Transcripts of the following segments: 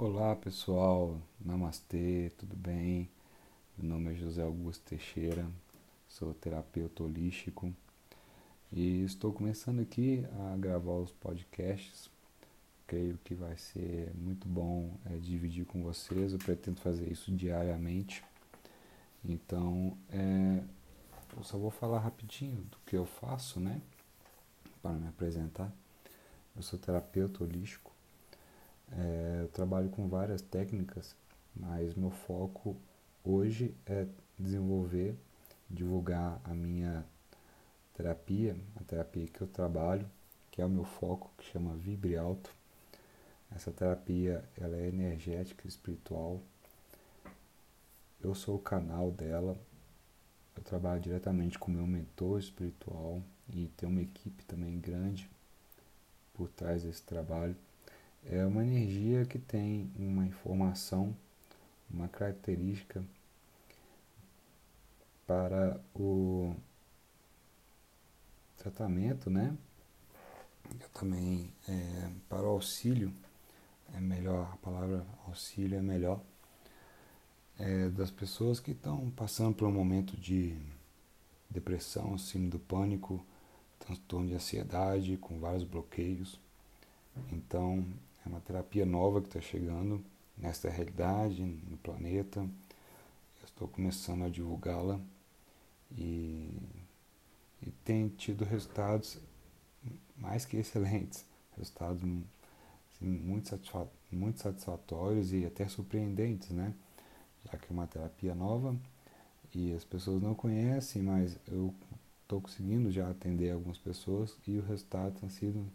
Olá pessoal, namastê, tudo bem? Meu nome é José Augusto Teixeira, sou terapeuta holístico e estou começando aqui a gravar os podcasts. Creio que vai ser muito bom é, dividir com vocês, eu pretendo fazer isso diariamente. Então, é, eu só vou falar rapidinho do que eu faço, né? Para me apresentar. Eu sou terapeuta holístico é, eu trabalho com várias técnicas, mas meu foco hoje é desenvolver, divulgar a minha terapia, a terapia que eu trabalho, que é o meu foco, que chama Vibre Alto. Essa terapia ela é energética e espiritual. Eu sou o canal dela. Eu trabalho diretamente com meu mentor espiritual e tem uma equipe também grande por trás desse trabalho é uma energia que tem uma informação, uma característica para o tratamento, né? Eu também é, para o auxílio é melhor a palavra auxílio é melhor é, das pessoas que estão passando por um momento de depressão, síndrome do pânico, transtorno de ansiedade, com vários bloqueios. Então, é uma terapia nova que está chegando nesta realidade, no planeta. Eu estou começando a divulgá-la e, e tem tido resultados mais que excelentes, resultados assim, muito, muito satisfatórios e até surpreendentes, né? Já que é uma terapia nova e as pessoas não conhecem, mas eu estou conseguindo já atender algumas pessoas e o resultado tem sido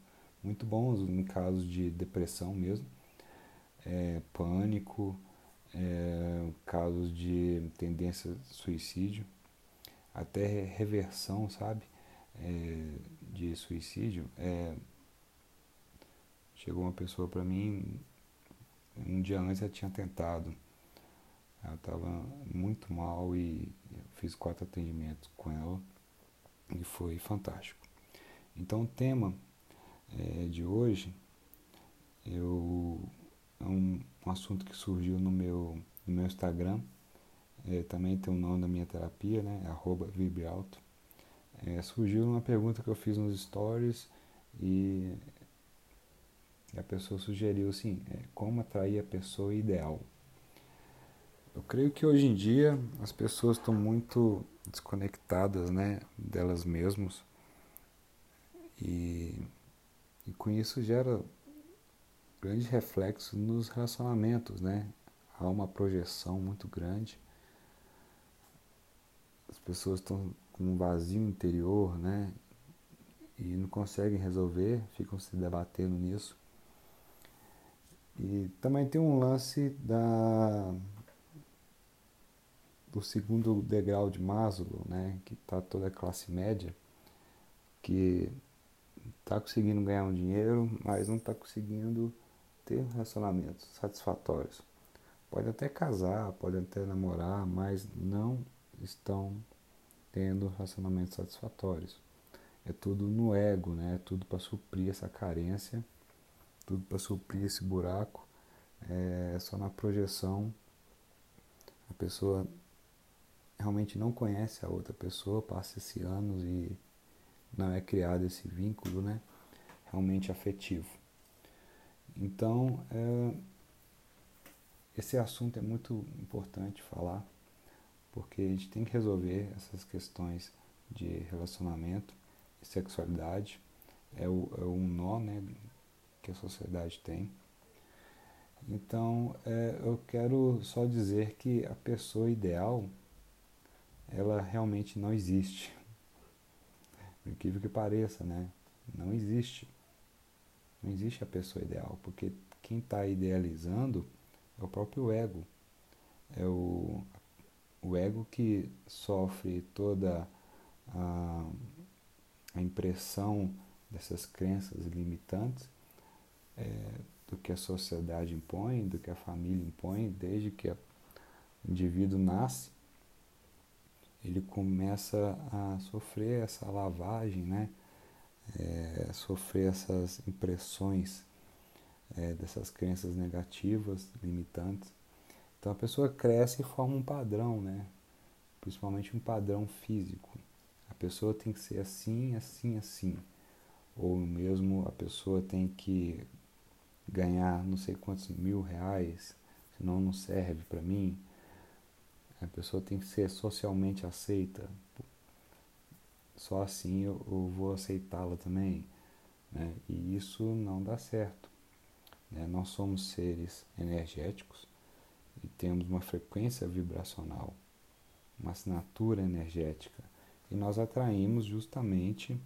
muito bons em casos de depressão mesmo, é, pânico, é, casos de tendência de suicídio, até reversão, sabe, é, de suicídio. É, chegou uma pessoa para mim, um dia antes ela tinha tentado, ela estava muito mal e fiz quatro atendimentos com ela e foi fantástico. Então o tema é, de hoje eu, é um, um, assunto que surgiu no meu, no meu Instagram. É, também tem o nome da minha terapia, né? Arroba Vibralto. É, surgiu uma pergunta que eu fiz nos stories e a pessoa sugeriu assim, é, como atrair a pessoa ideal. Eu creio que hoje em dia as pessoas estão muito desconectadas, né, delas mesmas e e com isso gera grande reflexo nos relacionamentos, né? Há uma projeção muito grande. As pessoas estão com um vazio interior, né? E não conseguem resolver, ficam se debatendo nisso. E também tem um lance da do segundo degrau de Maslow, né, que está toda a classe média, que está conseguindo ganhar um dinheiro, mas não está conseguindo ter relacionamentos satisfatórios. Pode até casar, pode até namorar, mas não estão tendo relacionamentos satisfatórios. É tudo no ego, né? É tudo para suprir essa carência, tudo para suprir esse buraco. É só na projeção. A pessoa realmente não conhece a outra pessoa, passa esses anos e não é criado esse vínculo né, realmente afetivo. Então, é, esse assunto é muito importante falar, porque a gente tem que resolver essas questões de relacionamento e sexualidade. É, o, é um nó né, que a sociedade tem. Então, é, eu quero só dizer que a pessoa ideal, ela realmente não existe. Por incrível que pareça, né? Não existe. Não existe a pessoa ideal, porque quem está idealizando é o próprio ego. É o, o ego que sofre toda a, a impressão dessas crenças limitantes é, do que a sociedade impõe, do que a família impõe, desde que o indivíduo nasce ele começa a sofrer essa lavagem, né? É, sofrer essas impressões é, dessas crenças negativas, limitantes. Então a pessoa cresce e forma um padrão, né? Principalmente um padrão físico. A pessoa tem que ser assim, assim, assim. Ou mesmo a pessoa tem que ganhar não sei quantos mil reais, senão não serve para mim. A pessoa tem que ser socialmente aceita. Só assim eu, eu vou aceitá-la também. Né? E isso não dá certo. Né? Nós somos seres energéticos e temos uma frequência vibracional, uma assinatura energética. E nós atraímos justamente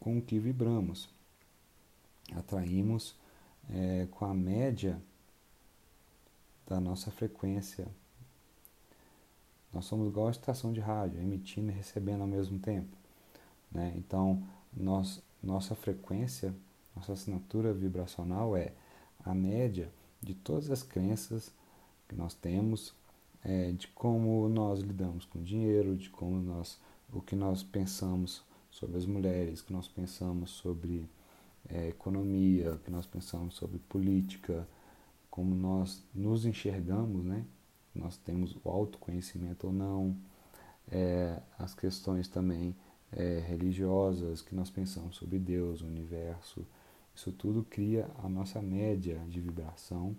com o que vibramos. Atraímos é, com a média da nossa frequência. Nós somos igual a estação de rádio, emitindo e recebendo ao mesmo tempo. Né? Então, nós, nossa frequência, nossa assinatura vibracional é a média de todas as crenças que nós temos, é, de como nós lidamos com dinheiro, de como nós, o que nós pensamos sobre as mulheres, o que nós pensamos sobre é, economia, o que nós pensamos sobre política, como nós nos enxergamos, né? Nós temos o autoconhecimento ou não, é, as questões também é, religiosas que nós pensamos sobre Deus, o universo, isso tudo cria a nossa média de vibração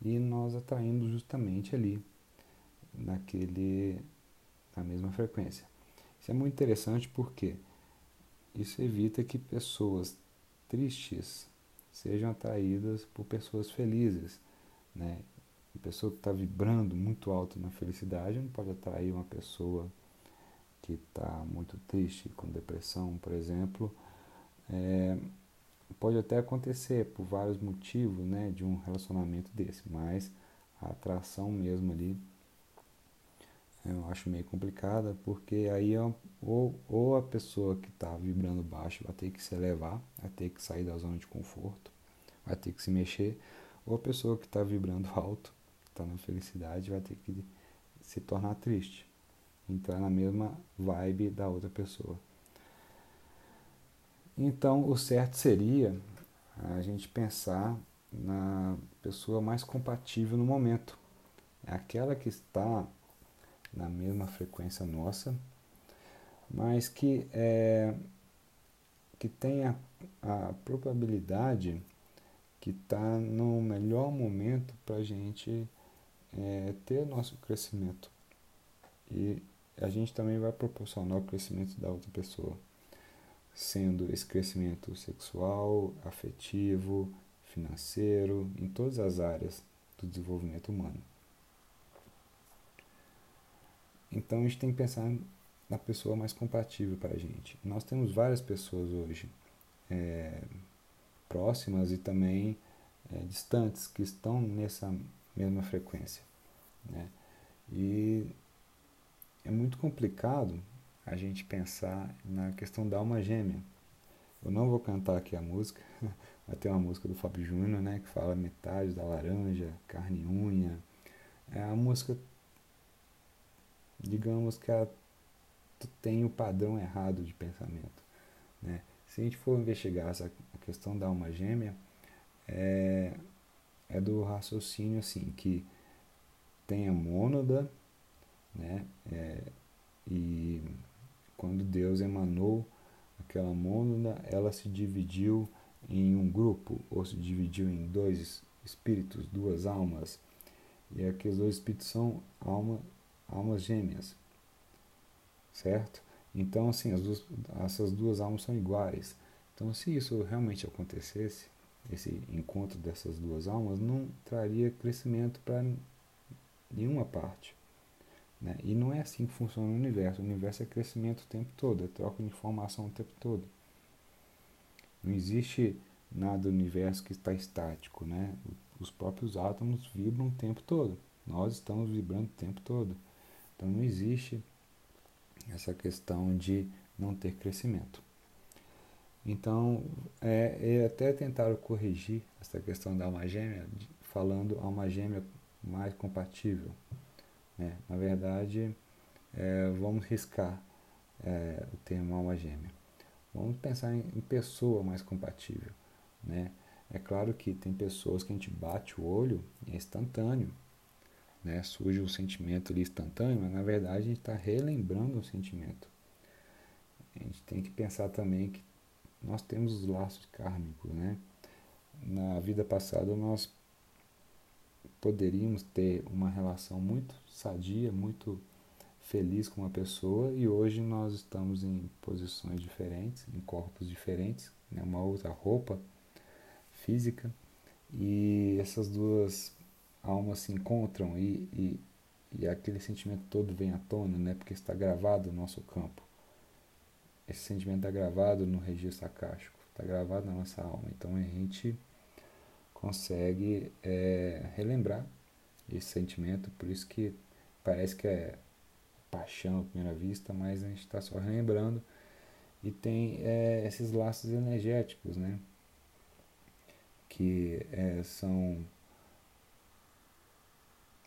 e nós atraímos justamente ali, naquele, na mesma frequência. Isso é muito interessante porque isso evita que pessoas tristes sejam atraídas por pessoas felizes. Né? Uma pessoa que está vibrando muito alto na felicidade não pode atrair uma pessoa que está muito triste, com depressão, por exemplo. É, pode até acontecer por vários motivos né, de um relacionamento desse, mas a atração mesmo ali eu acho meio complicada, porque aí é ou, ou a pessoa que está vibrando baixo vai ter que se elevar, vai ter que sair da zona de conforto, vai ter que se mexer, ou a pessoa que está vibrando alto, está na felicidade, vai ter que se tornar triste, entrar na mesma vibe da outra pessoa. Então, o certo seria a gente pensar na pessoa mais compatível no momento. É aquela que está na mesma frequência nossa, mas que, é, que tem a, a probabilidade que está no melhor momento para a gente é, ter nosso crescimento. E a gente também vai proporcionar o crescimento da outra pessoa sendo esse crescimento sexual, afetivo, financeiro, em todas as áreas do desenvolvimento humano. Então a gente tem que pensar na pessoa mais compatível para a gente. Nós temos várias pessoas hoje é, próximas e também é, distantes que estão nessa mesma frequência. Né? E é muito complicado a gente pensar na questão da alma gêmea. Eu não vou cantar aqui a música, vai ter uma música do Fábio Júnior, né, que fala metade da laranja, carne e unha. É a música, digamos que ela tem o padrão errado de pensamento. Né? Se a gente for investigar essa questão da alma gêmea, é, é do raciocínio assim, que tem a mônada, né, é, e quando Deus emanou aquela mônada, ela se dividiu em um grupo, ou se dividiu em dois espíritos, duas almas. E aqueles dois espíritos são alma, almas gêmeas, certo? Então, assim, as duas, essas duas almas são iguais. Então, se isso realmente acontecesse, esse encontro dessas duas almas, não traria crescimento para nenhuma parte. Né? E não é assim que funciona o universo. O universo é crescimento o tempo todo, é troca de informação o tempo todo. Não existe nada no universo que está estático. Né? Os próprios átomos vibram o tempo todo. Nós estamos vibrando o tempo todo. Então não existe essa questão de não ter crescimento. Então, é, é até tentaram corrigir essa questão da alma gêmea, falando alma gêmea mais compatível. Né? Na verdade, é, vamos riscar é, o termo alma gêmea. Vamos pensar em, em pessoa mais compatível, né? É claro que tem pessoas que a gente bate o olho e é instantâneo, né? Surge um sentimento ali instantâneo, mas na verdade a gente está relembrando um sentimento. A gente tem que pensar também que nós temos os laços kármicos, né? Na vida passada nós poderíamos ter uma relação muito sadia, muito feliz com uma pessoa e hoje nós estamos em posições diferentes, em corpos diferentes, né? uma outra roupa física e essas duas almas se encontram e, e, e aquele sentimento todo vem à tona, né? porque está gravado no nosso campo. Esse sentimento está gravado no registro acástico, está gravado na nossa alma. Então a gente consegue é, relembrar esse sentimento, por isso que parece que é paixão à primeira vista, mas a gente está só relembrando e tem é, esses laços energéticos, né? Que é, são,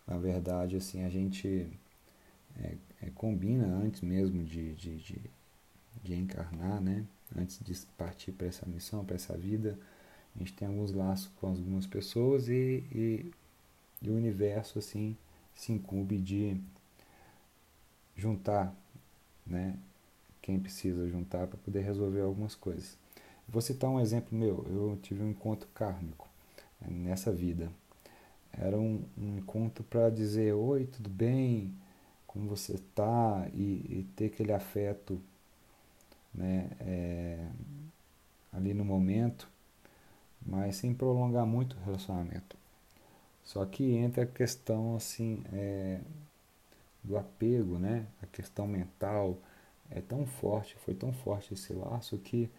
na verdade, assim, a gente é, é combina antes mesmo de, de, de, de encarnar, né? Antes de partir para essa missão, para essa vida, a gente tem alguns laços com algumas pessoas e, e, e o universo assim se incumbe de juntar, né? Quem precisa juntar para poder resolver algumas coisas. Vou citar um exemplo meu. Eu tive um encontro kármico né, nessa vida. Era um, um encontro para dizer oi, tudo bem, como você está e, e ter aquele afeto, né? É, ali no momento mas sem prolongar muito o relacionamento. Só que entra a questão assim é, do apego, né? A questão mental é tão forte, foi tão forte esse laço que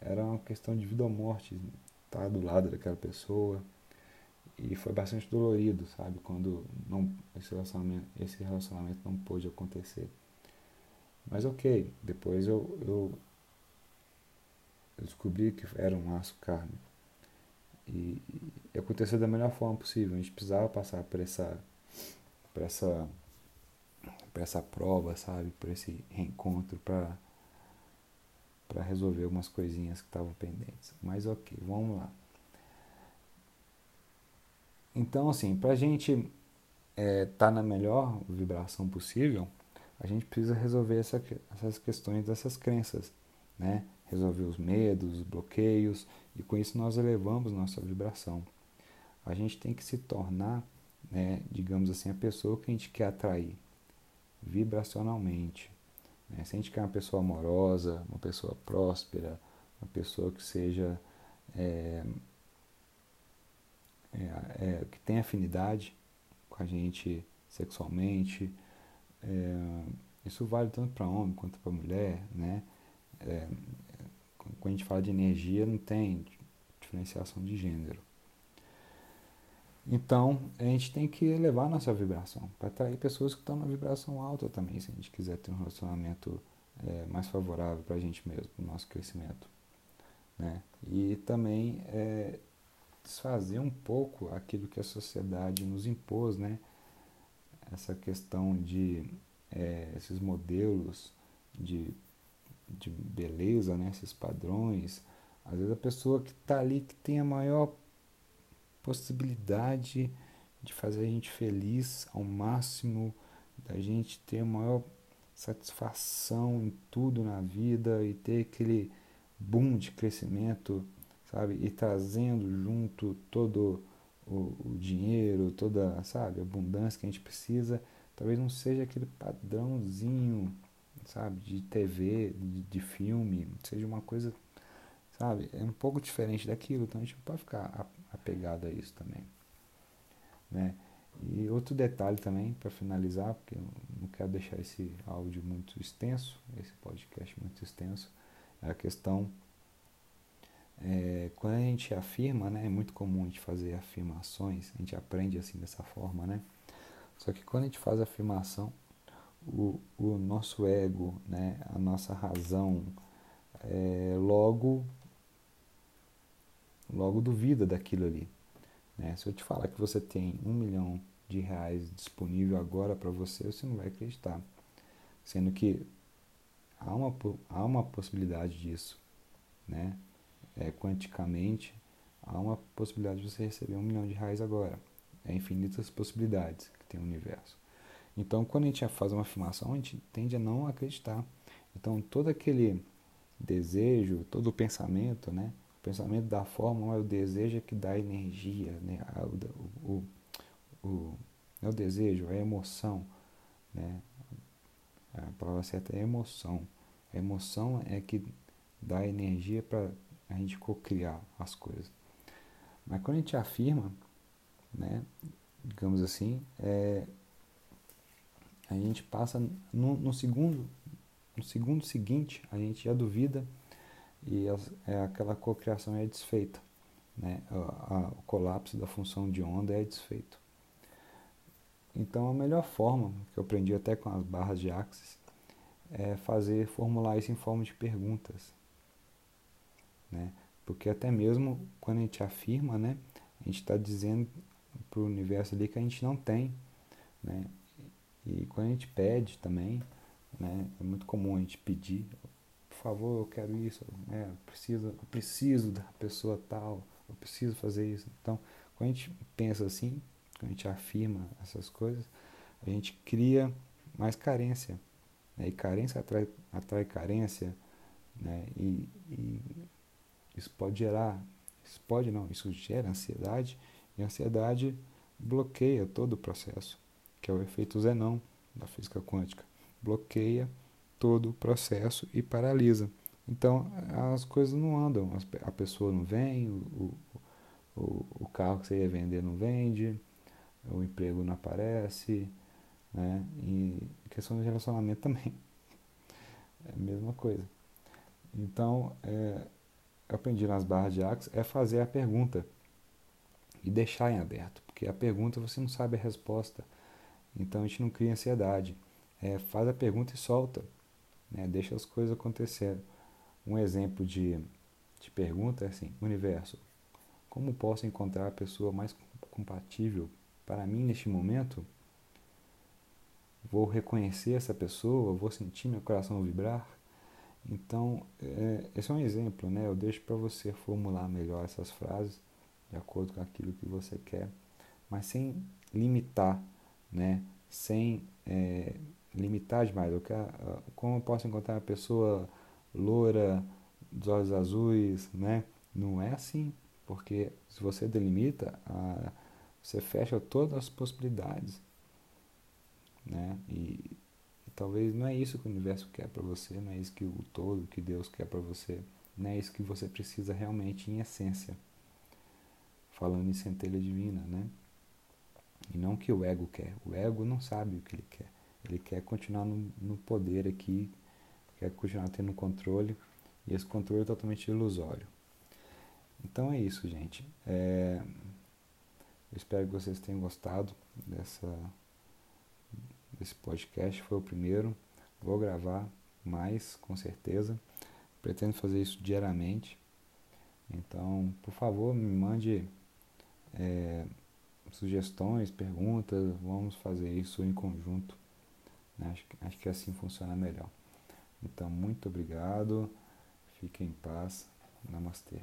era uma questão de vida ou morte estar do lado daquela pessoa e foi bastante dolorido, sabe? Quando não esse relacionamento, esse relacionamento não pôde acontecer. Mas ok, depois eu, eu, eu descobri que era um laço kármico e, e aconteceu da melhor forma possível. A gente precisava passar por essa, por essa, por essa prova, sabe? Por esse reencontro para para resolver algumas coisinhas que estavam pendentes. Mas ok, vamos lá. Então, assim, para a gente estar é, tá na melhor vibração possível, a gente precisa resolver essa, essas questões dessas crenças, né? resolver os medos, os bloqueios, e com isso nós elevamos nossa vibração. A gente tem que se tornar, né, digamos assim, a pessoa que a gente quer atrair vibracionalmente. Né? Se a gente quer uma pessoa amorosa, uma pessoa próspera, uma pessoa que seja é, é, é, que tenha afinidade com a gente sexualmente, é, isso vale tanto para homem quanto para mulher, né? É, quando a gente fala de energia, não tem diferenciação de gênero. Então, a gente tem que elevar nossa vibração para atrair pessoas que estão na vibração alta também, se a gente quiser ter um relacionamento é, mais favorável para a gente mesmo, para o nosso crescimento. Né? E também é, desfazer um pouco aquilo que a sociedade nos impôs, né? Essa questão de é, esses modelos de de beleza, né? esses padrões. Às vezes a pessoa que está ali, que tem a maior possibilidade de fazer a gente feliz ao máximo, da gente ter a maior satisfação em tudo na vida e ter aquele boom de crescimento, sabe? E trazendo junto todo o, o dinheiro, toda, sabe, a abundância que a gente precisa, talvez não seja aquele padrãozinho sabe? De TV, de, de filme, seja uma coisa, sabe? É um pouco diferente daquilo, então a gente não pode ficar apegado a isso também, né? E outro detalhe também, para finalizar, porque eu não quero deixar esse áudio muito extenso, esse podcast muito extenso, é a questão. É, quando a gente afirma, né, é muito comum a gente fazer afirmações, a gente aprende assim dessa forma, né? Só que quando a gente faz afirmação, o, o nosso ego, né, a nossa razão, é, logo, logo duvida daquilo ali. Né? Se eu te falar que você tem um milhão de reais disponível agora para você, você não vai acreditar. Sendo que há uma, há uma possibilidade disso. né? É, quanticamente, há uma possibilidade de você receber um milhão de reais agora. É infinitas possibilidades que tem o universo. Então, quando a gente faz uma afirmação, a gente tende a não acreditar. Então, todo aquele desejo, todo o pensamento, né? O pensamento da forma é o desejo que dá energia, né? O, o, o, é o desejo, é a emoção, né? A palavra certa é emoção. A emoção é que dá energia para a gente co-criar as coisas. Mas quando a gente afirma, né, digamos assim, é, a gente passa no, no, segundo no segundo seguinte a gente já duvida e é, aquela cocriação é desfeita né? A, a, o colapso da função de onda é desfeito. Então a melhor forma que eu aprendi até com as barras de Axis é fazer formular isso em forma de perguntas né porque até mesmo quando a gente afirma né a gente está dizendo para o universo ali que a gente não tem né e quando a gente pede também, né, é muito comum a gente pedir, por favor, eu quero isso, né, eu, preciso, eu preciso da pessoa tal, eu preciso fazer isso. Então, quando a gente pensa assim, quando a gente afirma essas coisas, a gente cria mais carência. Né, e carência atrai, atrai carência, né, e, e isso pode gerar, isso pode não, isso gera ansiedade, e a ansiedade bloqueia todo o processo que é o efeito Zenon da física quântica. Bloqueia todo o processo e paralisa. Então as coisas não andam, a pessoa não vem, o, o, o carro que você ia vender não vende, o emprego não aparece, né? E questão de relacionamento também. É a mesma coisa. Então, é, eu aprendi nas barras de Axis é fazer a pergunta e deixar em aberto, porque a pergunta você não sabe a resposta. Então a gente não cria ansiedade. É, faz a pergunta e solta. Né? Deixa as coisas acontecer. Um exemplo de, de pergunta é assim: Universo, como posso encontrar a pessoa mais compatível para mim neste momento? Vou reconhecer essa pessoa, vou sentir meu coração vibrar. Então, é, esse é um exemplo, né? Eu deixo para você formular melhor essas frases de acordo com aquilo que você quer, mas sem limitar né? Sem é, limitar demais. Eu quero, como eu posso encontrar uma pessoa loura, dos olhos azuis, né? Não é assim, porque se você delimita, a, você fecha todas as possibilidades, né? E talvez não é isso que o universo quer para você, não é isso que o todo, que Deus quer para você, não é isso que você precisa realmente em essência. Falando em centelha divina, né? E não que o ego quer. O ego não sabe o que ele quer. Ele quer continuar no, no poder aqui, quer continuar tendo controle, e esse controle é totalmente ilusório. Então é isso, gente. É, eu espero que vocês tenham gostado dessa, desse podcast. Foi o primeiro. Vou gravar mais, com certeza. Pretendo fazer isso diariamente. Então, por favor, me mande. É, sugestões, perguntas, vamos fazer isso em conjunto. Né? Acho, acho que assim funciona melhor. Então, muito obrigado, fiquem em paz, namastê.